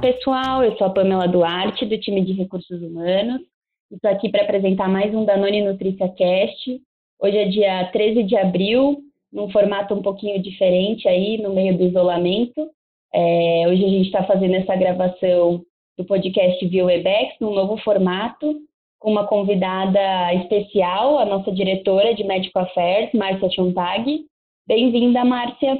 pessoal, eu sou a Pamela Duarte, do time de Recursos Humanos. Estou aqui para apresentar mais um Danone Nutrícia Cast. Hoje é dia 13 de abril, num formato um pouquinho diferente aí, no meio do isolamento. É, hoje a gente está fazendo essa gravação do podcast via Webex, num novo formato, com uma convidada especial, a nossa diretora de Medical Affairs, Márcia Chontag. Bem-vinda, Márcia.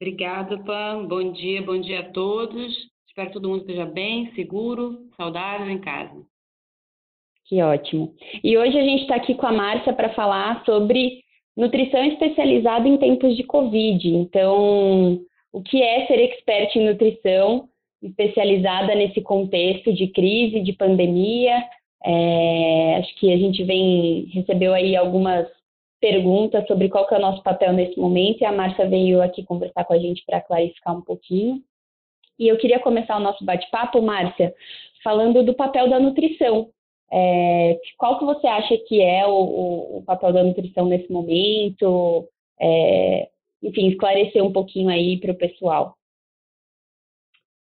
Obrigada, Pam. Bom dia, bom dia a todos. Espero que todo mundo esteja bem, seguro, saudável em casa. Que ótimo. E hoje a gente está aqui com a Márcia para falar sobre nutrição especializada em tempos de Covid. Então, o que é ser expert em nutrição especializada nesse contexto de crise, de pandemia? É, acho que a gente vem recebeu aí algumas perguntas sobre qual que é o nosso papel nesse momento e a Márcia veio aqui conversar com a gente para clarificar um pouquinho. E eu queria começar o nosso bate-papo, Márcia, falando do papel da nutrição. É, qual que você acha que é o, o papel da nutrição nesse momento? É, enfim, esclarecer um pouquinho aí para o pessoal.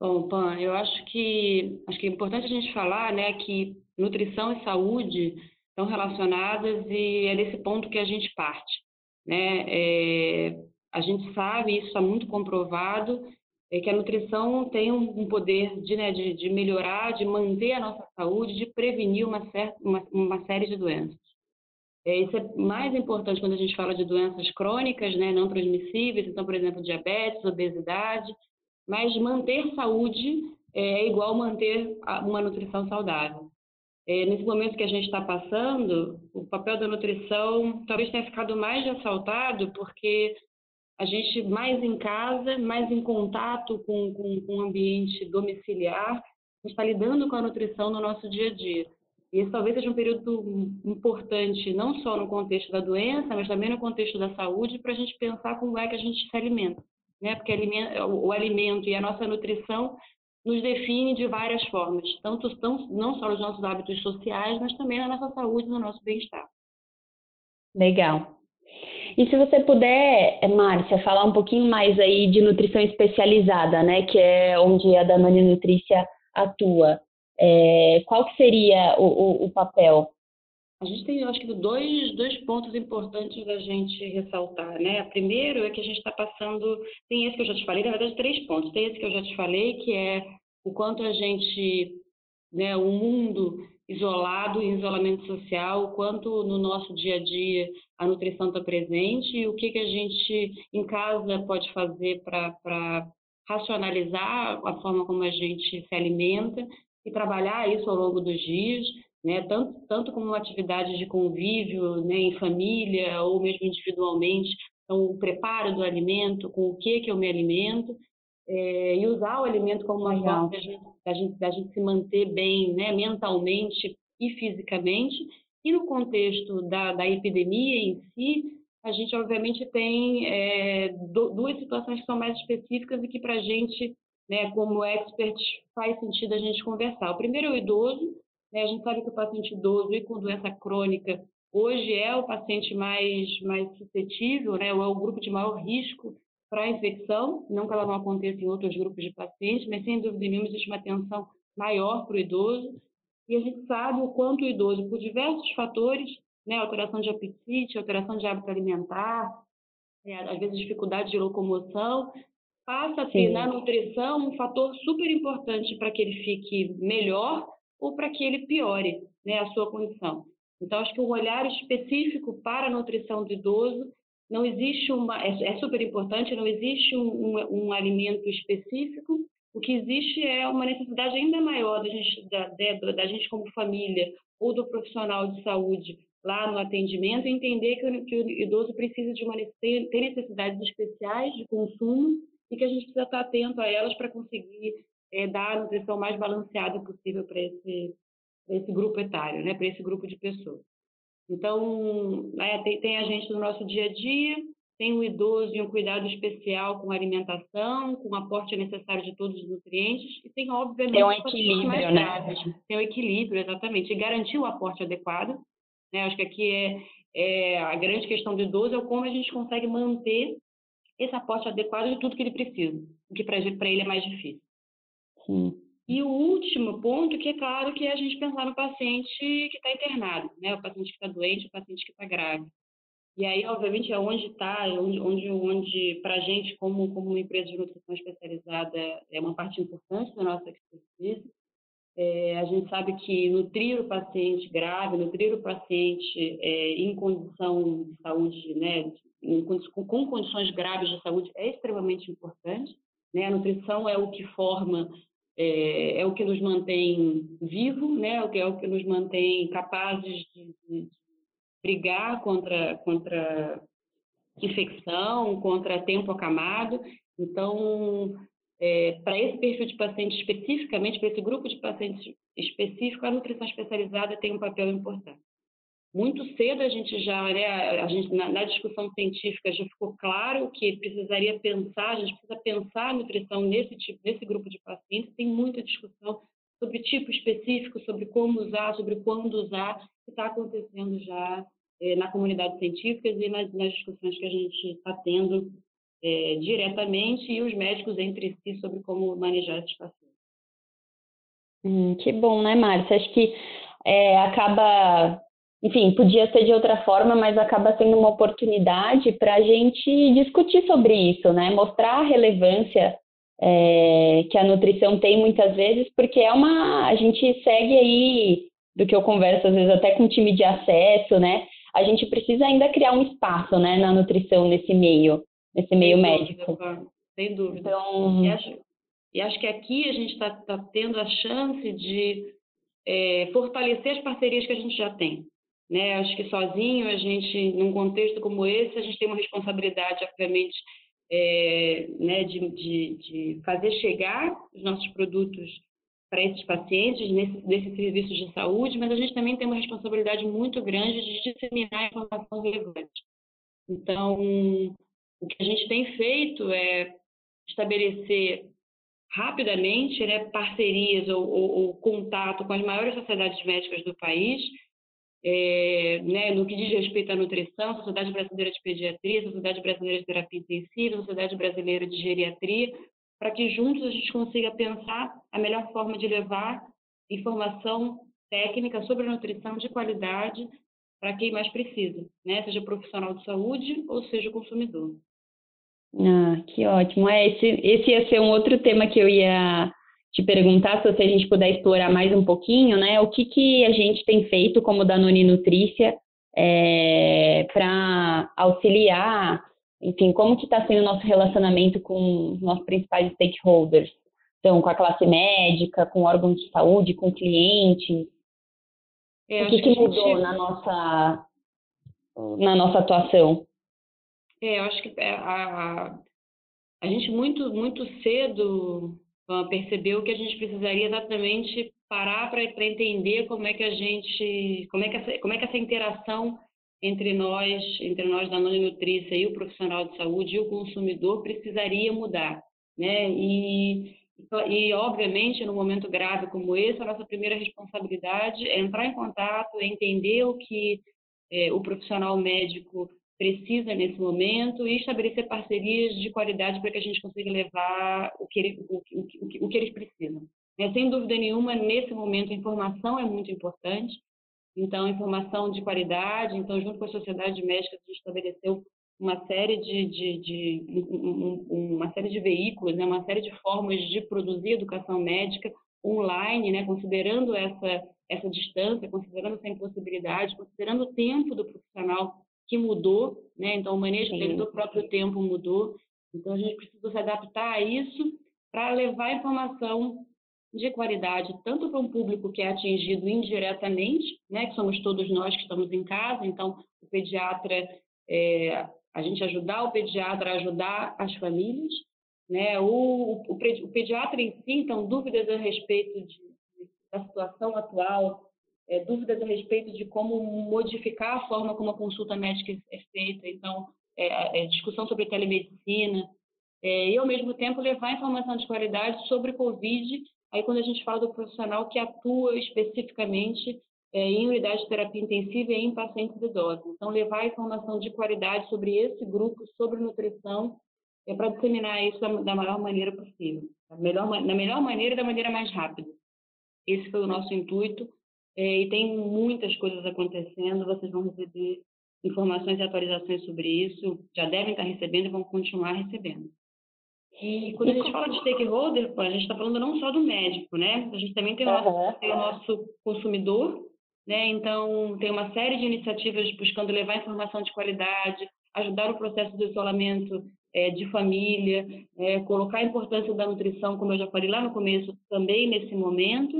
Bom, Pan, eu acho que acho que é importante a gente falar, né, que nutrição e saúde estão relacionadas e é desse ponto que a gente parte. Né? É, a gente sabe, isso está muito comprovado, é que a nutrição tem um, poder de, né, de, de, melhorar, de manter a nossa saúde, de prevenir uma, uma, uma série de doenças. É, isso é mais importante quando a gente fala de doenças crônicas, né, não transmissíveis, então, por exemplo, diabetes, obesidade, mas manter saúde é igual manter uma nutrição saudável. É, nesse momento que a gente está passando, o papel da nutrição talvez tenha ficado mais ressaltado porque a gente mais em casa, mais em contato com, com, com o ambiente domiciliar, está lidando com a nutrição no nosso dia a dia. E esse talvez seja um período importante, não só no contexto da doença, mas também no contexto da saúde, para a gente pensar como é que a gente se alimenta. Né? Porque o alimento e a nossa nutrição nos define de várias formas, tanto não só nos nossos hábitos sociais, mas também na nossa saúde, no nosso bem-estar. Legal. E se você puder, Márcia, falar um pouquinho mais aí de nutrição especializada, né, que é onde a Danone Nutrícia atua. É, qual que seria o, o, o, papel? A gente tem, acho que, dois, dois pontos importantes da gente ressaltar, né? Primeiro é que a gente está passando, tem esse que eu já te falei, na verdade, três pontos. Tem esse que eu já te falei, que é o quanto a gente, né, o mundo isolado, em isolamento social, quanto no nosso dia a dia a nutrição está presente e o que, que a gente em casa pode fazer para racionalizar a forma como a gente se alimenta e trabalhar isso ao longo dos dias, né, tanto, tanto como uma atividade de convívio né, em família ou mesmo individualmente, então o preparo do alimento, com o que, que eu me alimento, é, e usar o alimento como uma forma da gente, da, gente, da gente se manter bem né, mentalmente e fisicamente. E no contexto da, da epidemia em si, a gente obviamente tem é, duas situações que são mais específicas e que para a gente, né, como expert, faz sentido a gente conversar. O primeiro é o idoso. Né, a gente sabe que o paciente idoso e com doença crônica hoje é o paciente mais, mais suscetível, né, ou é o grupo de maior risco para a infecção, não que ela não aconteça em outros grupos de pacientes, mas sem dúvida nenhuma existe uma atenção maior para o idoso. E a gente sabe o quanto o idoso, por diversos fatores, né, alteração de apetite, alteração de hábito alimentar, é, às vezes dificuldade de locomoção, passa a ter Sim. na nutrição um fator super importante para que ele fique melhor ou para que ele piore né, a sua condição. Então, acho que um olhar específico para a nutrição do idoso não existe uma, é, é super importante, não existe um, um, um, alimento específico. O que existe é uma necessidade ainda maior da gente, da, da, da gente como família ou do profissional de saúde lá no atendimento, entender que que o idoso precisa de uma ter necessidades especiais de consumo e que a gente precisa estar atento a elas para conseguir é, dar a nutrição mais balanceada possível para esse, esse grupo etário, né, para esse grupo de pessoas. Então, né, tem, tem, a gente no nosso dia a dia, tem o idoso e um cuidado especial com a alimentação, com o aporte necessário de todos os nutrientes, e tem, obviamente, tem um equilíbrio, né? Tem o um equilíbrio, exatamente, e garantir o aporte adequado. Né? Acho que aqui é, é a grande questão do idoso é como a gente consegue manter esse aporte adequado de tudo que ele precisa, o que para ele é mais difícil. Sim. E o último ponto, que é claro, que é a gente pensar no paciente que está internado, né? O paciente que está doente, o paciente que está grave. E aí, obviamente, é onde está, é onde, onde, onde para a gente, como, como uma empresa de nutrição especializada, é uma parte importante da nossa expertise. É, a gente sabe que nutrir o paciente grave, nutrir o paciente é, em condição de saúde, né, com, com condições graves de saúde, é extremamente importante. Né? A nutrição é o que forma, é, é o que nos mantém vivo, né? o que, é o que nos mantém capazes de, de brigar contra, contra infecção, contra tempo acamado. Então, é, para esse perfil de paciente especificamente, para esse grupo de pacientes específico, a nutrição especializada tem um papel importante. Muito cedo a gente já, né, a gente, na, na, discussão científica já ficou claro que precisaria pensar, a gente precisa pensar a nutrição nesse tipo, nesse grupo de pacientes. Tem muita discussão sobre tipo específico, sobre como usar, sobre quando usar, que está acontecendo já é, na comunidade científica e nas, nas, discussões que a gente está tendo é, diretamente e os médicos entre si sobre como manejar esses pacientes. Hum, que bom, né, Márcia? Acho que é, acaba, enfim, podia ser de outra forma, mas acaba sendo uma oportunidade para a gente discutir sobre isso, né? Mostrar a relevância é, que a nutrição tem muitas vezes, porque é uma. A gente segue aí, do que eu converso às vezes até com o time de acesso, né? A gente precisa ainda criar um espaço, né, na nutrição nesse meio, nesse meio sem médico. Dúvida, sem dúvida. Então, e acho, e acho que aqui a gente está tá tendo a chance de é, fortalecer as parcerias que a gente já tem. Né? Acho que sozinho a gente, num contexto como esse, a gente tem uma responsabilidade, obviamente, é, né, de, de, de, fazer chegar os nossos produtos para esses pacientes, nesse, serviços de saúde, mas a gente também tem uma responsabilidade muito grande de disseminar informação relevante. Então, o que a gente tem feito é estabelecer rapidamente né, parcerias ou, ou, ou contato com as maiores sociedades médicas do país, é, né, no que diz respeito à nutrição, Sociedade Brasileira de Pediatria, Sociedade Brasileira de Terapia Intensiva, Sociedade Brasileira de Geriatria, para que juntos a gente consiga pensar a melhor forma de levar informação técnica sobre a nutrição de qualidade para quem mais precisa, né? seja profissional de saúde ou seja consumidor. Ah, que ótimo. É, esse, esse ia ser um outro tema que eu ia te perguntar, se a gente puder explorar mais um pouquinho, né? O que, que a gente tem feito como Danone Nutrícia é, para auxiliar, enfim, como que está sendo o nosso relacionamento com os nossos principais stakeholders? Então, com a classe médica, com órgãos de saúde, com clientes. É, o que, que mudou gente... na nossa na nossa atuação? É, eu acho que é, a, a gente muito, muito cedo percebeu que a gente precisaria exatamente parar para entender como é que a gente, como é que essa, como é que essa interação entre nós, entre nós da Nutrícia e o profissional de saúde e o consumidor precisaria mudar, né? E, e obviamente, num momento grave como esse, a nossa primeira responsabilidade é entrar em contato, é entender o que é, o profissional médico precisa nesse momento e estabelecer parcerias de qualidade para que a gente consiga levar o que, ele, o, o, o que eles precisam. É, sem dúvida nenhuma, nesse momento, a informação é muito importante. Então, informação de qualidade. Então, junto com a Sociedade Médica, a gente estabeleceu uma série de, de, de um, uma série de veículos, né, uma série de formas de produzir educação médica online, né, considerando essa, essa distância, considerando essa impossibilidade, considerando o tempo do profissional que mudou, né? Então, o manejo dele do próprio tempo mudou. Então, a gente precisa se adaptar a isso para levar informação de qualidade, tanto para um público que é atingido indiretamente, né? Que somos todos nós que estamos em casa. Então, o pediatra, é, a gente ajudar o pediatra a ajudar as famílias, né? O, o, o pediatra em si, então, dúvidas a respeito de, da situação atual é, dúvidas a respeito de como modificar a forma como a consulta médica é feita, então, é, é, discussão sobre telemedicina, é, e, ao mesmo tempo, levar informação de qualidade sobre Covid, aí quando a gente fala do profissional que atua especificamente é, em unidade de terapia intensiva e em pacientes idosos. Então, levar informação de qualidade sobre esse grupo, sobre nutrição, é para disseminar isso da, da maior maneira possível. da melhor, na melhor maneira e da maneira mais rápida. Esse foi o nosso intuito e tem muitas coisas acontecendo. Vocês vão receber informações e atualizações sobre isso, já devem estar recebendo e vão continuar recebendo. E quando a gente fala de stakeholder, a gente está falando não só do médico, né? A gente também tem o nosso, tem o nosso consumidor, né? Então, tem uma série de iniciativas buscando levar informação de qualidade, ajudar o processo do isolamento é, de família, é, colocar a importância da nutrição, como eu já falei lá no começo, também nesse momento.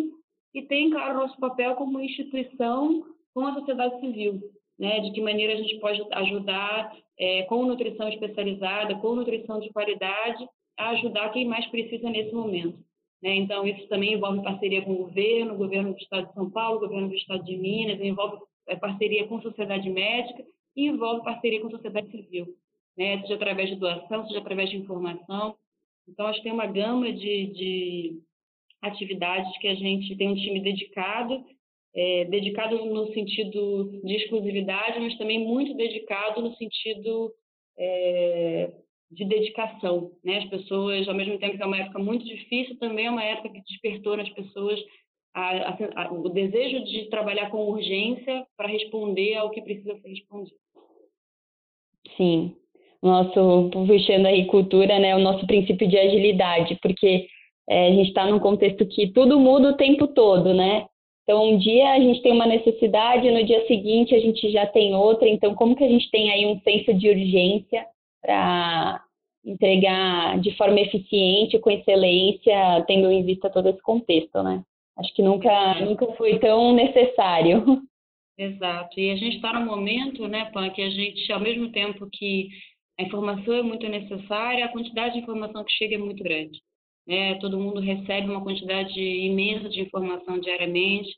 E tem, claro, nosso papel como instituição com a sociedade civil, né? De que maneira a gente pode ajudar é, com nutrição especializada, com nutrição de qualidade, a ajudar quem mais precisa nesse momento. Né? Então, isso também envolve parceria com o governo, governo do Estado de São Paulo, governo do Estado de Minas, envolve é, parceria com a sociedade médica e envolve parceria com a sociedade civil, né? seja através de doação, seja através de informação. Então, acho que tem uma gama de, de atividades que a gente tem um time dedicado, é, dedicado no sentido de exclusividade, mas também muito dedicado no sentido é, de dedicação, né? As pessoas, ao mesmo tempo que é uma época muito difícil, também é uma época que despertou nas pessoas a, a, a, o desejo de trabalhar com urgência para responder ao que precisa ser respondido. Sim, nosso puxando aí cultura, né? O nosso princípio de agilidade, porque é, a gente está num contexto que tudo muda o tempo todo, né? Então, um dia a gente tem uma necessidade, no dia seguinte a gente já tem outra. Então, como que a gente tem aí um senso de urgência para entregar de forma eficiente, com excelência, tendo em vista todo esse contexto, né? Acho que nunca, nunca foi tão necessário. Exato. E a gente está no momento, né, Pan, que a gente, ao mesmo tempo que a informação é muito necessária, a quantidade de informação que chega é muito grande. Né? Todo mundo recebe uma quantidade imensa de informação diariamente,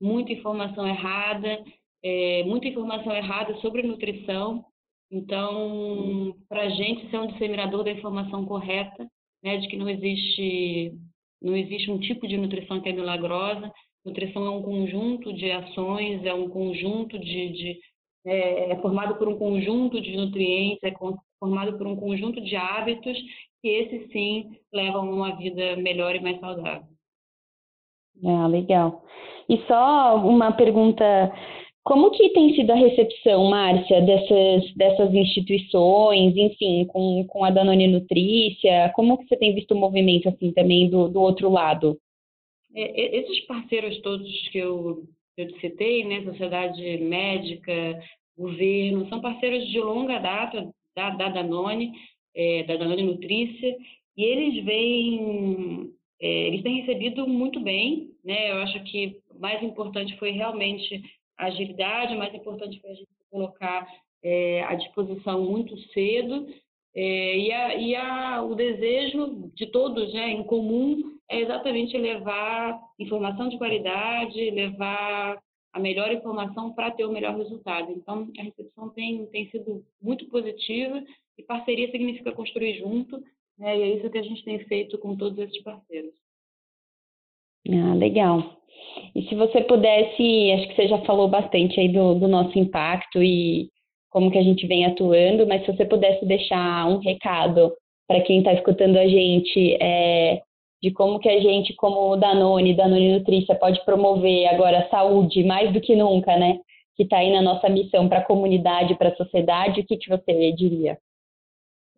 muita informação errada, é, muita informação errada sobre nutrição, então, para a gente ser um disseminador da informação correta, né, de que não existe, não existe um tipo de nutrição que é milagrosa, nutrição é um conjunto de ações, é um conjunto de, de é, é, formado por um conjunto de nutrientes, é formado por um conjunto de hábitos que esses sim levam uma vida melhor e mais saudável. Ah, legal. E só uma pergunta como que tem sido a recepção, Márcia, dessas, dessas instituições, enfim, com, com a Danone Nutrícia? Como que você tem visto o movimento, assim, também do, do outro lado? É, esses parceiros todos que eu, eu citei, né, sociedade médica, governo, são parceiros de longa data da, da Danone, é, da Danone Nutrícia, e eles vêm, é, eles têm recebido muito bem, né, eu acho que mais importante foi realmente agilidade, mais importante foi a gente colocar é, à disposição muito cedo. É, e a, e a, o desejo de todos né, em comum é exatamente levar informação de qualidade, levar a melhor informação para ter o melhor resultado. Então, a recepção tem, tem sido muito positiva e parceria significa construir junto, né, e é isso que a gente tem feito com todos esses parceiros. Ah, legal. E se você pudesse, acho que você já falou bastante aí do, do nosso impacto e como que a gente vem atuando, mas se você pudesse deixar um recado para quem está escutando a gente é, de como que a gente, como Danone, Danone Nutrícia, pode promover agora a saúde mais do que nunca, né? Que está aí na nossa missão para a comunidade, para a sociedade, o que, que você diria?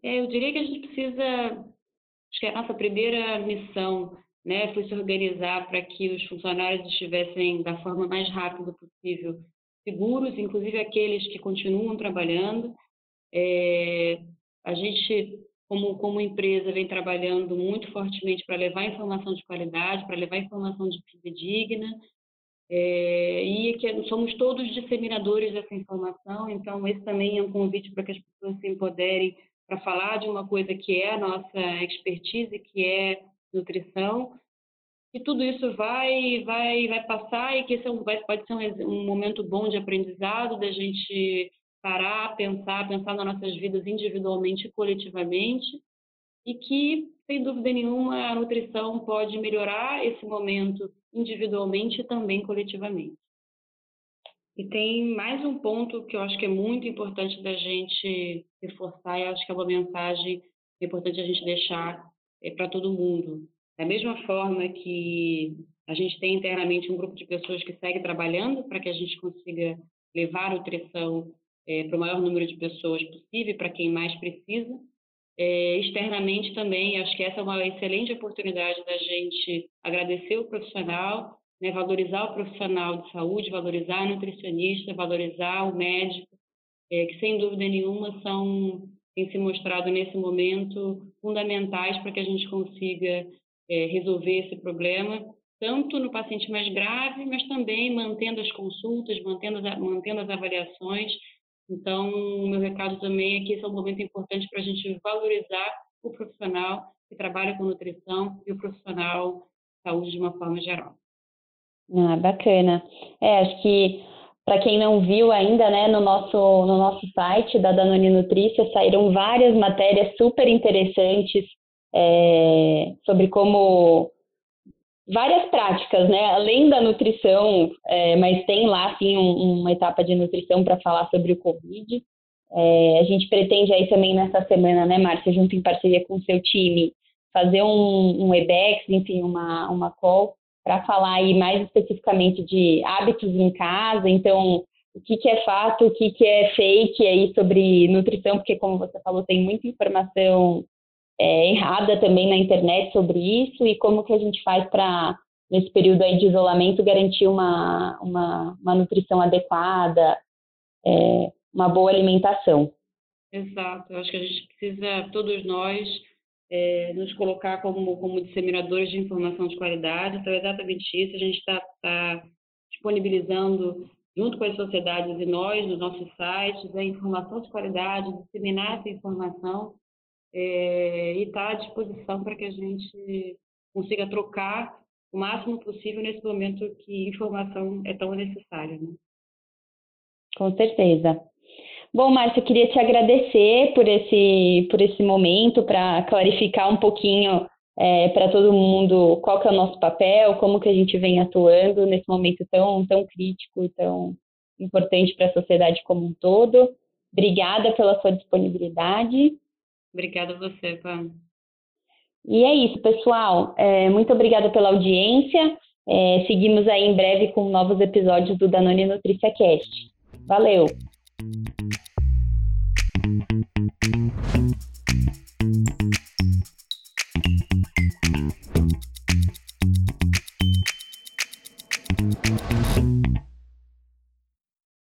É, eu diria que a gente precisa, acho que é a nossa primeira missão né, foi se organizar para que os funcionários estivessem da forma mais rápida possível seguros, inclusive aqueles que continuam trabalhando. É, a gente, como, como empresa, vem trabalhando muito fortemente para levar informação de qualidade, para levar informação de vida digna, é, e que somos todos disseminadores dessa informação, então esse também é um convite para que as pessoas se empoderem para falar de uma coisa que é a nossa expertise, que é nutrição, e tudo isso vai vai vai passar e que esse é um, vai, pode ser um, um momento bom de aprendizado da gente parar, pensar, pensar nas nossas vidas individualmente e coletivamente e que sem dúvida nenhuma a nutrição pode melhorar esse momento individualmente e também coletivamente. E tem mais um ponto que eu acho que é muito importante da gente reforçar, e acho que é uma mensagem importante a gente deixar é, para todo mundo. Da mesma forma que a gente tem internamente um grupo de pessoas que segue trabalhando para que a gente consiga levar a nutrição é, para o maior número de pessoas possível, para quem mais precisa. É, externamente também, acho que essa é uma excelente oportunidade da gente agradecer o profissional, né, valorizar o profissional de saúde, valorizar a nutricionista, valorizar o médico, é, que sem dúvida nenhuma são têm se mostrado nesse momento fundamentais para que a gente consiga é, resolver esse problema, tanto no paciente mais grave, mas também mantendo as consultas, mantendo as, mantendo as avaliações. Então, o meu recado também é que esse é um momento importante para a gente valorizar o profissional que trabalha com nutrição e o profissional de saúde de uma forma geral. Ah, bacana. É, acho que para quem não viu ainda, né, no nosso, no nosso site da Danone Nutrícia saíram várias matérias super interessantes é, sobre como várias práticas, né, além da nutrição, é, mas tem lá sim um, uma etapa de nutrição para falar sobre o Covid. É, a gente pretende aí também nessa semana, né, Márcia, junto em parceria com o seu time, fazer um, um EBEX, enfim, uma, uma call para falar aí mais especificamente de hábitos em casa, então o que, que é fato, o que, que é fake aí sobre nutrição, porque como você falou, tem muita informação é, errada também na internet sobre isso e como que a gente faz para nesse período aí de isolamento garantir uma, uma, uma nutrição adequada, é, uma boa alimentação. Exato, acho que a gente precisa, todos nós, é, nos colocar como, como disseminadores de informação de qualidade. Então, é exatamente isso. A gente está tá disponibilizando, junto com as sociedades e nós, nos nossos sites, a informação de qualidade, disseminar essa informação é, e estar tá à disposição para que a gente consiga trocar o máximo possível nesse momento que informação é tão necessária. Né? Com certeza. Bom, Márcia, queria te agradecer por esse, por esse momento, para clarificar um pouquinho é, para todo mundo qual que é o nosso papel, como que a gente vem atuando nesse momento tão, tão crítico, tão importante para a sociedade como um todo. Obrigada pela sua disponibilidade. Obrigada a você, Pam. E é isso, pessoal. É, muito obrigada pela audiência. É, seguimos aí em breve com novos episódios do Danone Nutrícia Cast. Valeu!